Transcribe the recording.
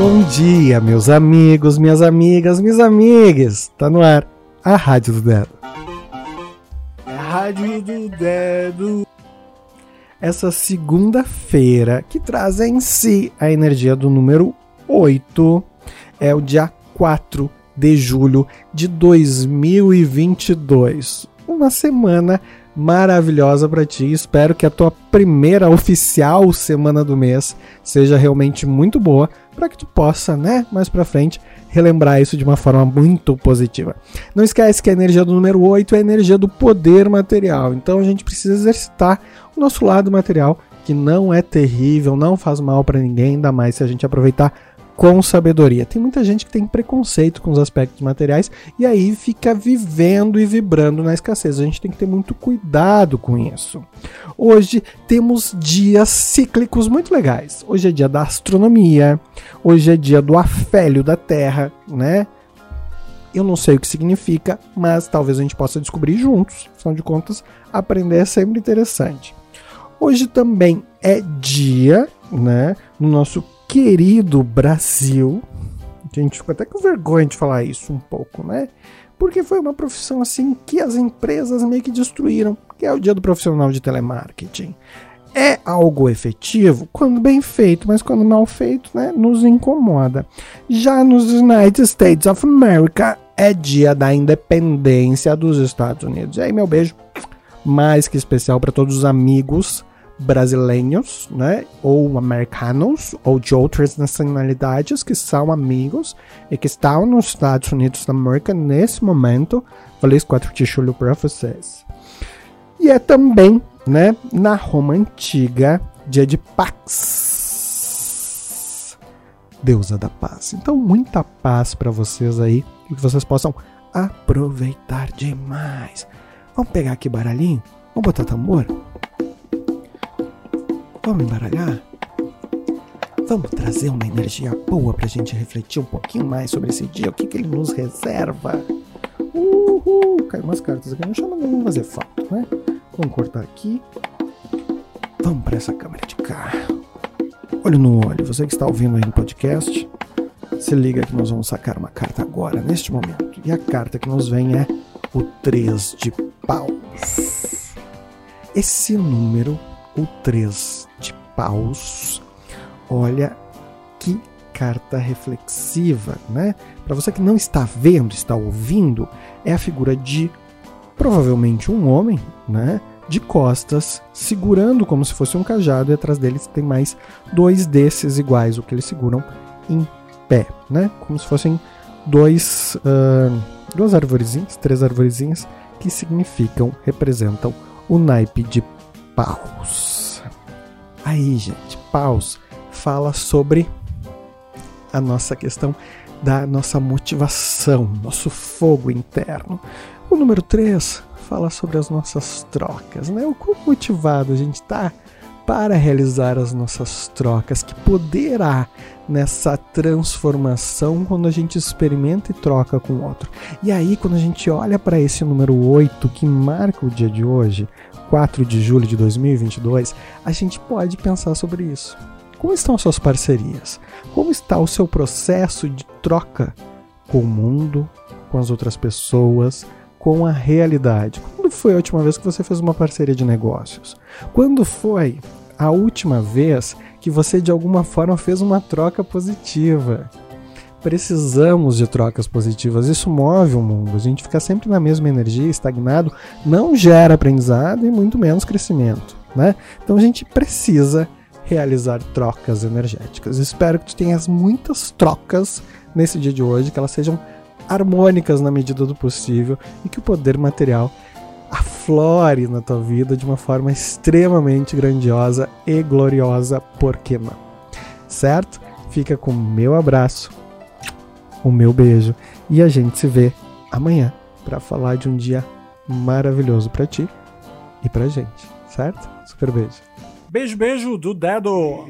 Bom dia, meus amigos, minhas amigas, minhas amigas. Tá no ar a Rádio do Dedo. A Rádio do Dedo. Essa segunda-feira que traz em si a energia do número 8 é o dia 4 de julho de 2022. Uma semana maravilhosa para ti. Espero que a tua primeira oficial semana do mês seja realmente muito boa para que tu possa, né, mais para frente relembrar isso de uma forma muito positiva. Não esquece que a energia do número 8 é a energia do poder material. Então a gente precisa exercitar o nosso lado material, que não é terrível, não faz mal para ninguém, ainda mais se a gente aproveitar com sabedoria. Tem muita gente que tem preconceito com os aspectos materiais e aí fica vivendo e vibrando na escassez. A gente tem que ter muito cuidado com isso. Hoje temos dias cíclicos muito legais. Hoje é dia da astronomia, hoje é dia do afélio da Terra, né? Eu não sei o que significa, mas talvez a gente possa descobrir juntos. Afinal de contas, aprender é sempre interessante. Hoje também é dia, né, no nosso querido Brasil, a gente ficou até com vergonha de falar isso um pouco, né? Porque foi uma profissão assim que as empresas meio que destruíram, que é o dia do profissional de telemarketing. É algo efetivo quando bem feito, mas quando mal feito, né, nos incomoda. Já nos United States of America é dia da independência dos Estados Unidos. E aí, meu beijo mais que especial para todos os amigos brasileiros, né, ou americanos, ou de outras nacionalidades que são amigos e que estão nos Estados Unidos da América nesse momento. Feliz 4 de julho para vocês. E é também, né, na Roma Antiga, dia de Pax, deusa da paz. Então, muita paz para vocês aí e que vocês possam aproveitar demais. Vamos pegar aqui baralhinho? Vamos botar tambor? Vamos embaralhar? Vamos trazer uma energia boa pra gente refletir um pouquinho mais sobre esse dia, o que, que ele nos reserva. Uhul! Caiu umas cartas aqui no chão, mas não vão fazer falta, né? Vamos cortar aqui. Vamos para essa câmera de cá. Olho no olho, você que está ouvindo aí no podcast, se liga que nós vamos sacar uma carta agora, neste momento. E a carta que nos vem é o 3 de paus. Esse número, o 3 de paus, olha que carta reflexiva, né? Para você que não está vendo, está ouvindo, é a figura de provavelmente um homem, né? De costas, segurando como se fosse um cajado, e atrás deles tem mais dois desses iguais, o que eles seguram em pé, né? Como se fossem dois, uh, duas arvorezinhas, três arvorezinhas que significam, representam o naipe de paus. Aí, gente, paus fala sobre a nossa questão da nossa motivação, nosso fogo interno. O número 3 fala sobre as nossas trocas, né? O quão motivado a gente está para realizar as nossas trocas, que poder há nessa transformação quando a gente experimenta e troca com o outro. E aí, quando a gente olha para esse número 8 que marca o dia de hoje, 4 de julho de 2022, a gente pode pensar sobre isso. Como estão as suas parcerias? Como está o seu processo de troca com o mundo, com as outras pessoas, com a realidade? Quando foi a última vez que você fez uma parceria de negócios? Quando foi a última vez que você de alguma forma fez uma troca positiva? Precisamos de trocas positivas, isso move o mundo. A gente ficar sempre na mesma energia, estagnado, não gera aprendizado e muito menos crescimento. Né? Então a gente precisa realizar trocas energéticas. Espero que tu tenhas muitas trocas nesse dia de hoje, que elas sejam harmônicas na medida do possível e que o poder material aflore na tua vida de uma forma extremamente grandiosa e gloriosa, por que não? Certo? Fica com o meu abraço, o meu beijo e a gente se vê amanhã para falar de um dia maravilhoso para ti e pra gente, certo? Super beijo. Beijo, beijo do dedo.